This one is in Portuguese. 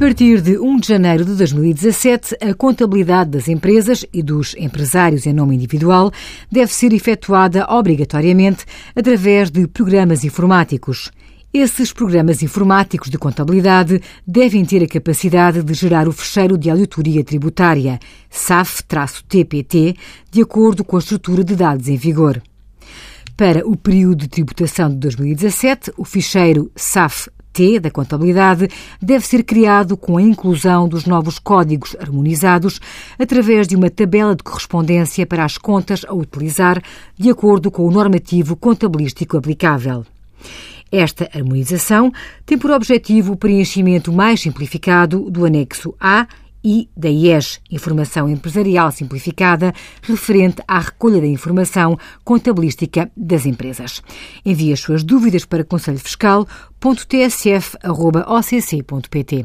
partir de 1 de janeiro de 2017, a contabilidade das empresas e dos empresários em nome individual deve ser efetuada obrigatoriamente através de programas informáticos. Esses programas informáticos de contabilidade devem ter a capacidade de gerar o fecheiro de auditoria tributária, SAF-TPT, de acordo com a estrutura de dados em vigor. Para o período de tributação de 2017, o ficheiro SAF T da contabilidade deve ser criado com a inclusão dos novos códigos harmonizados através de uma tabela de correspondência para as contas a utilizar de acordo com o normativo contabilístico aplicável. Esta harmonização tem por objetivo o preenchimento mais simplificado do anexo A e da IES, Informação Empresarial Simplificada, referente à recolha da informação contabilística das empresas. Envie as suas dúvidas para conselhofiscal.tsf.occ.pt.